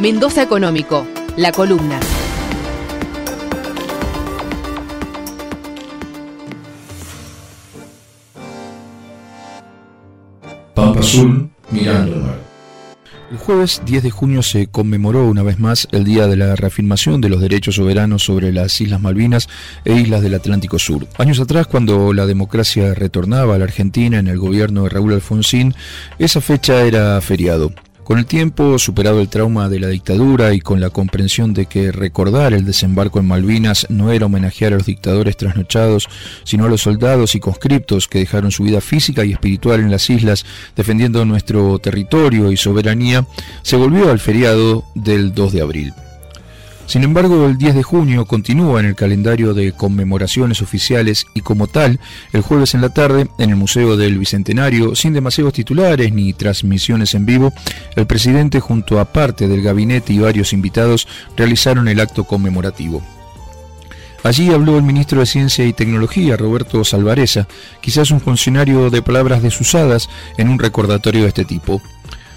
Mendoza Económico, la columna. Pampa Azul, mirando el mar. El jueves 10 de junio se conmemoró una vez más el Día de la Reafirmación de los Derechos Soberanos sobre las Islas Malvinas e Islas del Atlántico Sur. Años atrás, cuando la democracia retornaba a la Argentina en el gobierno de Raúl Alfonsín, esa fecha era feriado. Con el tiempo, superado el trauma de la dictadura y con la comprensión de que recordar el desembarco en Malvinas no era homenajear a los dictadores trasnochados, sino a los soldados y conscriptos que dejaron su vida física y espiritual en las islas defendiendo nuestro territorio y soberanía, se volvió al feriado del 2 de abril. Sin embargo, el 10 de junio continúa en el calendario de conmemoraciones oficiales y como tal, el jueves en la tarde, en el Museo del Bicentenario, sin demasiados titulares ni transmisiones en vivo, el presidente junto a parte del gabinete y varios invitados realizaron el acto conmemorativo. Allí habló el ministro de Ciencia y Tecnología, Roberto Salvareza, quizás un funcionario de palabras desusadas en un recordatorio de este tipo.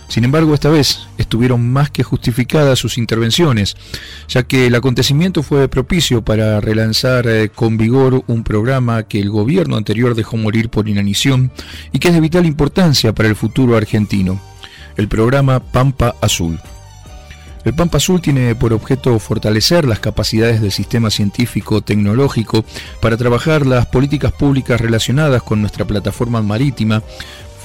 Sin embargo, esta vez estuvieron más que justificadas sus intervenciones, ya que el acontecimiento fue propicio para relanzar eh, con vigor un programa que el gobierno anterior dejó morir por inanición y que es de vital importancia para el futuro argentino, el programa Pampa Azul. El Pampa Azul tiene por objeto fortalecer las capacidades del sistema científico-tecnológico para trabajar las políticas públicas relacionadas con nuestra plataforma marítima,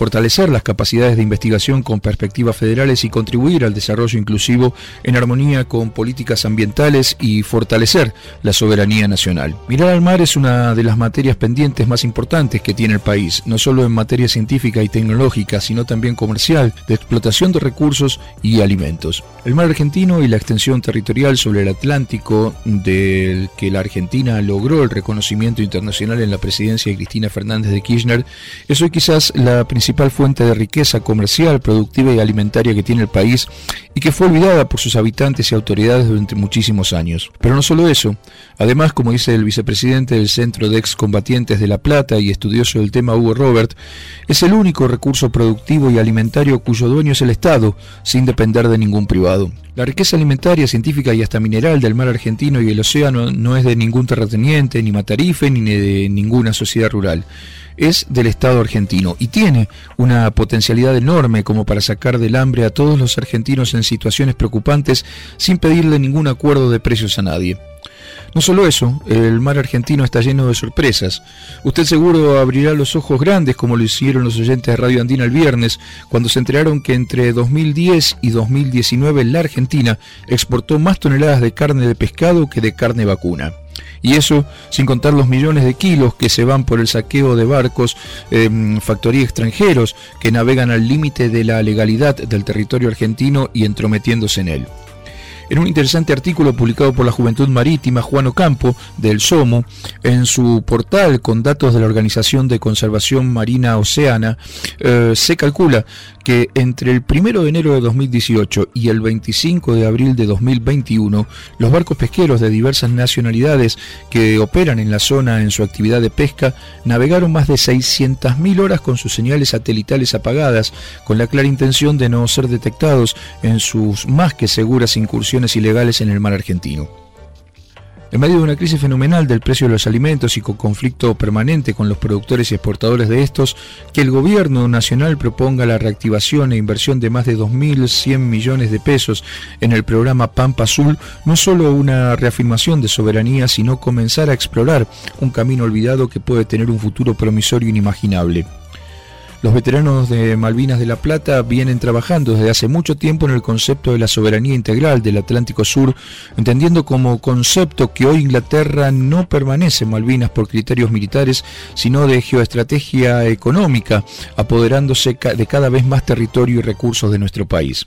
fortalecer las capacidades de investigación con perspectivas federales y contribuir al desarrollo inclusivo en armonía con políticas ambientales y fortalecer la soberanía nacional. Mirar al mar es una de las materias pendientes más importantes que tiene el país, no solo en materia científica y tecnológica, sino también comercial, de explotación de recursos y alimentos. El mar argentino y la extensión territorial sobre el Atlántico, del que la Argentina logró el reconocimiento internacional en la presidencia de Cristina Fernández de Kirchner, es hoy quizás la principal principal fuente de riqueza comercial, productiva y alimentaria que tiene el país y que fue olvidada por sus habitantes y autoridades durante muchísimos años. Pero no solo eso, además, como dice el vicepresidente del Centro de Excombatientes de La Plata y estudioso del tema Hugo Robert, es el único recurso productivo y alimentario cuyo dueño es el Estado, sin depender de ningún privado. La riqueza alimentaria, científica y hasta mineral del mar argentino y el océano no es de ningún terrateniente, ni matarife, ni de ninguna sociedad rural es del Estado argentino y tiene una potencialidad enorme como para sacar del hambre a todos los argentinos en situaciones preocupantes sin pedirle ningún acuerdo de precios a nadie. No solo eso, el mar argentino está lleno de sorpresas. Usted seguro abrirá los ojos grandes como lo hicieron los oyentes de Radio Andina el viernes, cuando se enteraron que entre 2010 y 2019 la Argentina exportó más toneladas de carne de pescado que de carne vacuna. Y eso sin contar los millones de kilos que se van por el saqueo de barcos, eh, factorías extranjeros que navegan al límite de la legalidad del territorio argentino y entrometiéndose en él. En un interesante artículo publicado por la Juventud Marítima, Juan Ocampo, del SOMO, en su portal con datos de la Organización de Conservación Marina Oceana, eh, se calcula que entre el 1 de enero de 2018 y el 25 de abril de 2021, los barcos pesqueros de diversas nacionalidades que operan en la zona en su actividad de pesca navegaron más de 600.000 horas con sus señales satelitales apagadas, con la clara intención de no ser detectados en sus más que seguras incursiones ilegales en el mar argentino. En medio de una crisis fenomenal del precio de los alimentos y con conflicto permanente con los productores y exportadores de estos, que el gobierno nacional proponga la reactivación e inversión de más de 2.100 millones de pesos en el programa Pampa Azul no es solo una reafirmación de soberanía, sino comenzar a explorar un camino olvidado que puede tener un futuro promisorio inimaginable. Los veteranos de Malvinas de la Plata vienen trabajando desde hace mucho tiempo en el concepto de la soberanía integral del Atlántico Sur, entendiendo como concepto que hoy Inglaterra no permanece en Malvinas por criterios militares, sino de geoestrategia económica, apoderándose de cada vez más territorio y recursos de nuestro país.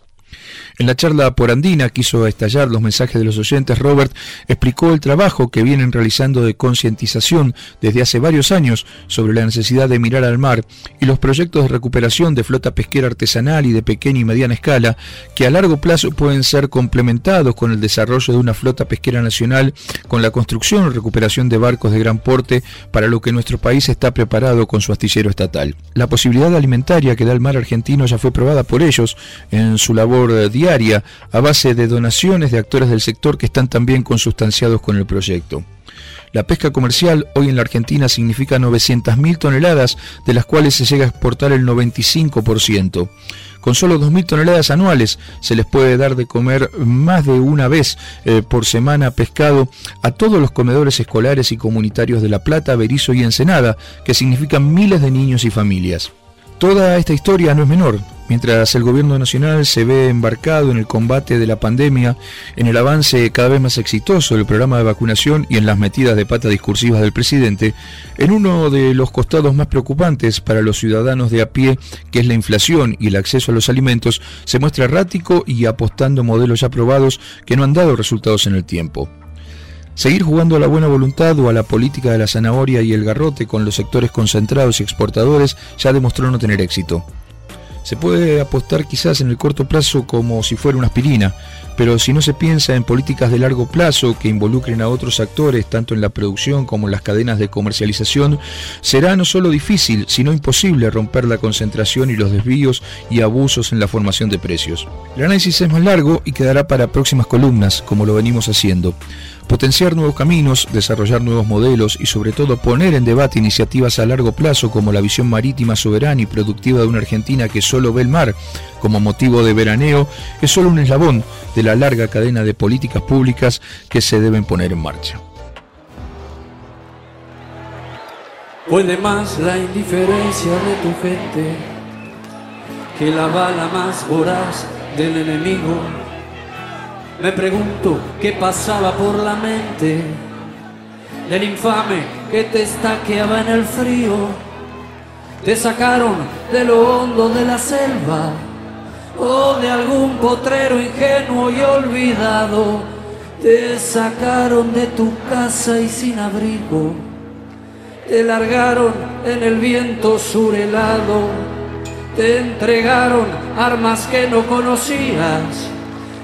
En la charla por Andina quiso estallar los mensajes de los oyentes. Robert explicó el trabajo que vienen realizando de concientización desde hace varios años sobre la necesidad de mirar al mar y los proyectos de recuperación de flota pesquera artesanal y de pequeña y mediana escala que a largo plazo pueden ser complementados con el desarrollo de una flota pesquera nacional, con la construcción y recuperación de barcos de gran porte para lo que nuestro país está preparado con su astillero estatal. La posibilidad alimentaria que da el mar argentino ya fue probada por ellos en su labor diaria a base de donaciones de actores del sector que están también consustanciados con el proyecto. La pesca comercial hoy en la Argentina significa 900.000 toneladas, de las cuales se llega a exportar el 95%. Con solo 2.000 toneladas anuales se les puede dar de comer más de una vez eh, por semana pescado a todos los comedores escolares y comunitarios de La Plata, Berizo y Ensenada, que significan miles de niños y familias. Toda esta historia no es menor. Mientras el gobierno nacional se ve embarcado en el combate de la pandemia, en el avance cada vez más exitoso del programa de vacunación y en las metidas de pata discursivas del presidente, en uno de los costados más preocupantes para los ciudadanos de a pie, que es la inflación y el acceso a los alimentos, se muestra errático y apostando modelos ya probados que no han dado resultados en el tiempo. Seguir jugando a la buena voluntad o a la política de la zanahoria y el garrote con los sectores concentrados y exportadores ya demostró no tener éxito. Se puede apostar quizás en el corto plazo como si fuera una aspirina, pero si no se piensa en políticas de largo plazo que involucren a otros actores, tanto en la producción como en las cadenas de comercialización, será no solo difícil, sino imposible romper la concentración y los desvíos y abusos en la formación de precios. El análisis es más largo y quedará para próximas columnas, como lo venimos haciendo potenciar nuevos caminos, desarrollar nuevos modelos y sobre todo poner en debate iniciativas a largo plazo como la visión marítima soberana y productiva de una Argentina que solo ve el mar como motivo de veraneo, es solo un eslabón de la larga cadena de políticas públicas que se deben poner en marcha. Puede más la indiferencia de tu gente que la bala más voraz del enemigo me pregunto qué pasaba por la mente del infame que te estaqueaba en el frío. Te sacaron de lo hondo de la selva o de algún potrero ingenuo y olvidado. Te sacaron de tu casa y sin abrigo. Te largaron en el viento surelado. Te entregaron armas que no conocías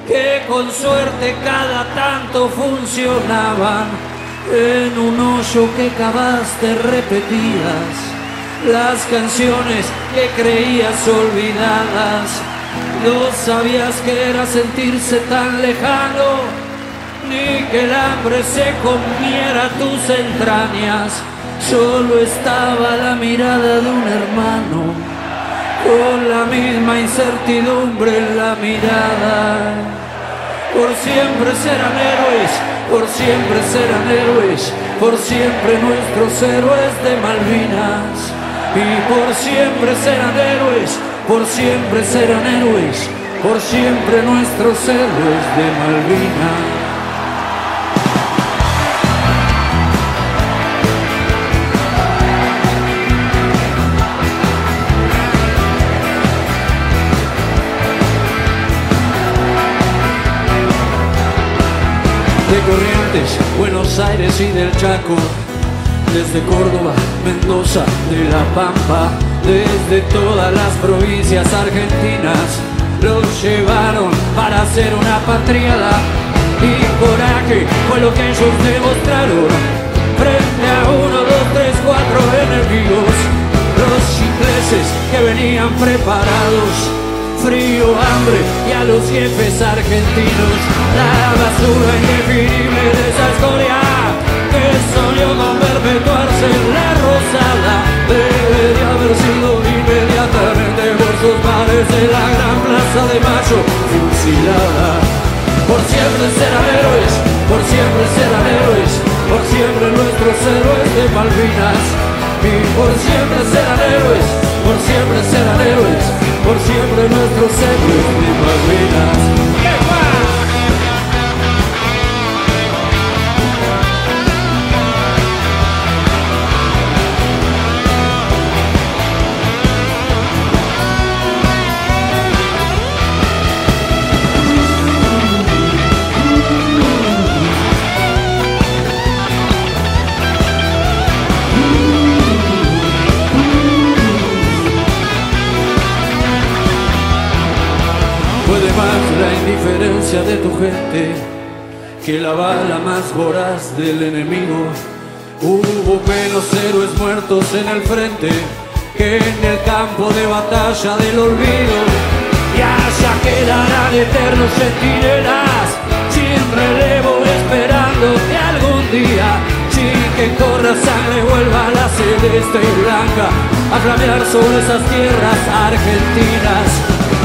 que con suerte cada tanto funcionaban. En un hoyo que cavaste repetías las canciones que creías olvidadas. No sabías que era sentirse tan lejano, ni que el hambre se comiera tus entrañas. Solo estaba la mirada de un hermano, con la misma incertidumbre en la mirada por siempre serán héroes, por siempre serán héroes, por siempre nuestros héroes de Malvinas. Y por siempre serán héroes, por siempre serán héroes, por siempre nuestros héroes de Malvinas. Aires y del Chaco, desde Córdoba, Mendoza, de La Pampa, desde todas las provincias argentinas, los llevaron para hacer una patriada. Y coraje fue lo que ellos demostraron frente a uno, dos, tres, cuatro enemigos, los ingleses que venían preparados. Frío, hambre y a los jefes argentinos la basura indefinible de esa historia con perpetuarse en la rosada debería haber sido inmediatamente por sus mares de la gran plaza de Mayo fusilada por siempre serán héroes por siempre serán héroes por siempre nuestros héroes de Malvinas y por siempre serán héroes por siempre serán héroes por siempre nuestros héroes de Malvinas. De tu gente que la bala más voraz del enemigo. Hubo menos héroes muertos en el frente que en el campo de batalla del olvido. Y allá quedarán eternos centinelas, sin relevo esperando que algún día, sin que corra sangre, vuelva la celeste y blanca a flamear sobre esas tierras argentinas.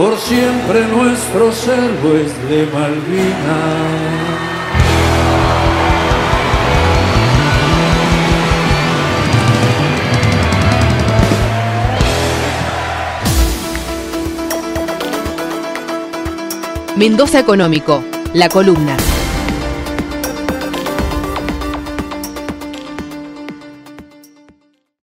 Por siempre nuestros héroes de Malvinas. Mendoza Económico, la columna.